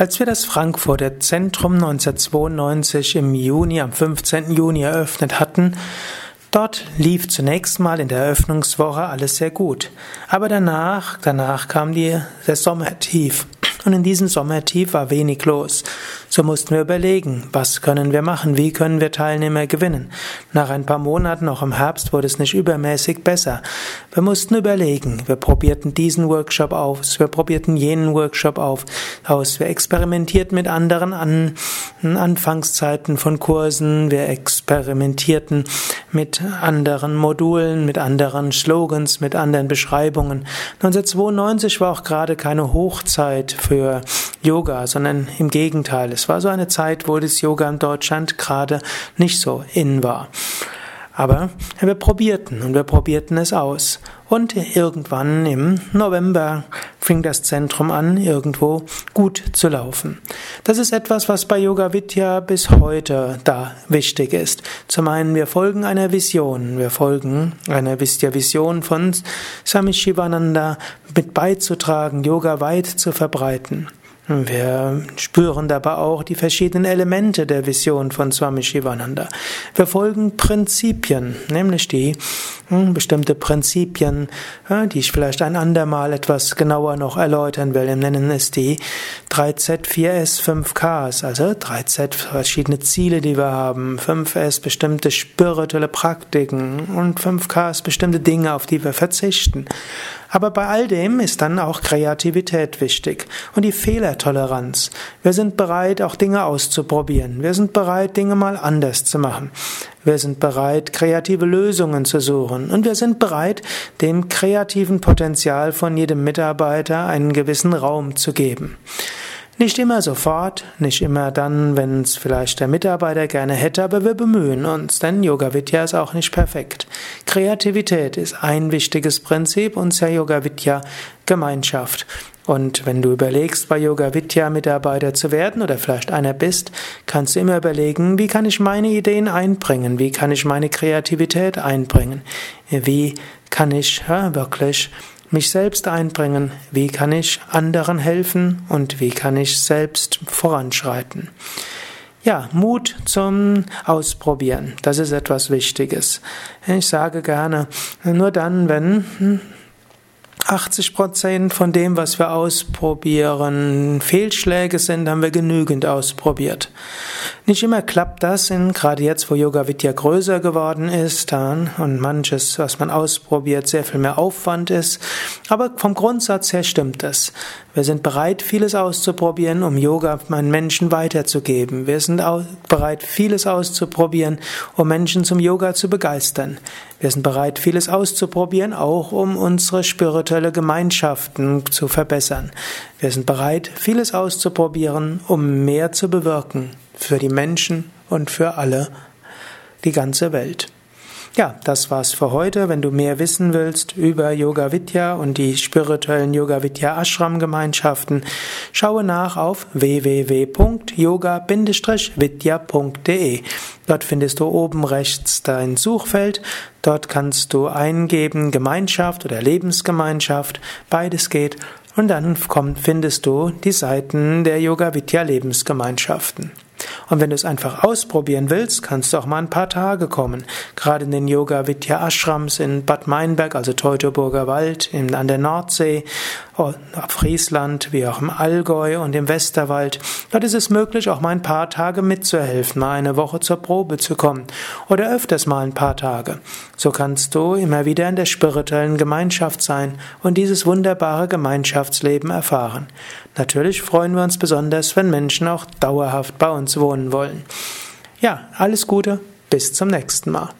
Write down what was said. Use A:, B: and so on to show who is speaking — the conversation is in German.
A: Als wir das Frankfurter Zentrum 1992 im Juni, am 15. Juni eröffnet hatten, dort lief zunächst mal in der Eröffnungswoche alles sehr gut. Aber danach, danach kam die, der Sommertief. Und in diesem Sommertief war wenig los. So mussten wir überlegen, was können wir machen, wie können wir Teilnehmer gewinnen. Nach ein paar Monaten, auch im Herbst, wurde es nicht übermäßig besser. Wir mussten überlegen, wir probierten diesen Workshop aus, wir probierten jenen Workshop aus, wir experimentierten mit anderen An Anfangszeiten von Kursen, wir experimentierten mit anderen Modulen, mit anderen Slogans, mit anderen Beschreibungen. 1992 war auch gerade keine Hochzeit für Yoga, sondern im Gegenteil. Es war so eine Zeit, wo das Yoga in Deutschland gerade nicht so in war. Aber wir probierten und wir probierten es aus. Und irgendwann im November fing das Zentrum an, irgendwo gut zu laufen. Das ist etwas, was bei Yoga Vidya bis heute da wichtig ist. Zum einen, wir folgen einer Vision. Wir folgen einer Vision von Swami Shivananda mit beizutragen, Yoga weit zu verbreiten. Wir spüren dabei auch die verschiedenen Elemente der Vision von Swami Shivananda. Wir folgen Prinzipien, nämlich die hm, bestimmte Prinzipien, die ich vielleicht ein andermal etwas genauer noch erläutern will. Wir nennen es die 3Z, 4S, 5Ks, also 3Z verschiedene Ziele, die wir haben, 5S bestimmte spirituelle Praktiken und 5Ks bestimmte Dinge, auf die wir verzichten. Aber bei all dem ist dann auch Kreativität wichtig und die Fehlertoleranz. Wir sind bereit, auch Dinge auszuprobieren. Wir sind bereit, Dinge mal anders zu machen. Wir sind bereit, kreative Lösungen zu suchen. Und wir sind bereit, dem kreativen Potenzial von jedem Mitarbeiter einen gewissen Raum zu geben. Nicht immer sofort, nicht immer dann, wenn es vielleicht der Mitarbeiter gerne hätte, aber wir bemühen uns, denn Yoga Vidya ist auch nicht perfekt. Kreativität ist ein wichtiges Prinzip unserer Yoga Vidya Gemeinschaft. Und wenn du überlegst, bei Yoga Vidya Mitarbeiter zu werden oder vielleicht einer bist, kannst du immer überlegen, wie kann ich meine Ideen einbringen? Wie kann ich meine Kreativität einbringen? Wie kann ich ja, wirklich mich selbst einbringen, wie kann ich anderen helfen und wie kann ich selbst voranschreiten. Ja, Mut zum Ausprobieren, das ist etwas Wichtiges. Ich sage gerne, nur dann, wenn 80 Prozent von dem, was wir ausprobieren, Fehlschläge sind, haben wir genügend ausprobiert. Nicht immer klappt das, in, gerade jetzt, wo Yoga Vidya größer geworden ist und manches, was man ausprobiert, sehr viel mehr Aufwand ist. Aber vom Grundsatz her stimmt es. Wir sind bereit, vieles auszuprobieren, um Yoga meinen Menschen weiterzugeben. Wir sind bereit, vieles auszuprobieren, um Menschen zum Yoga zu begeistern. Wir sind bereit, vieles auszuprobieren, auch um unsere spirituelle Gemeinschaften zu verbessern. Wir sind bereit, vieles auszuprobieren, um mehr zu bewirken für die Menschen und für alle, die ganze Welt. Ja, das war's für heute. Wenn du mehr wissen willst über Yoga Vidya und die spirituellen Yoga Vidya Ashram Gemeinschaften, schaue nach auf www.yoga-vidya.de. Dort findest du oben rechts dein Suchfeld. Dort kannst du eingeben Gemeinschaft oder Lebensgemeinschaft. Beides geht. Und dann findest du die Seiten der Yoga Vidya Lebensgemeinschaften. Und wenn du es einfach ausprobieren willst, kannst du auch mal ein paar Tage kommen. Gerade in den Yoga Vidya Ashrams in Bad Meinberg, also Teutoburger Wald, in, an der Nordsee, Friesland, wie auch im Allgäu und im Westerwald. Dort ist es möglich, auch mal ein paar Tage mitzuhelfen, mal eine Woche zur Probe zu kommen oder öfters mal ein paar Tage. So kannst du immer wieder in der spirituellen Gemeinschaft sein und dieses wunderbare Gemeinschaftsleben erfahren. Natürlich freuen wir uns besonders, wenn Menschen auch dauerhaft bei uns wohnen wollen. Ja, alles Gute, bis zum nächsten Mal.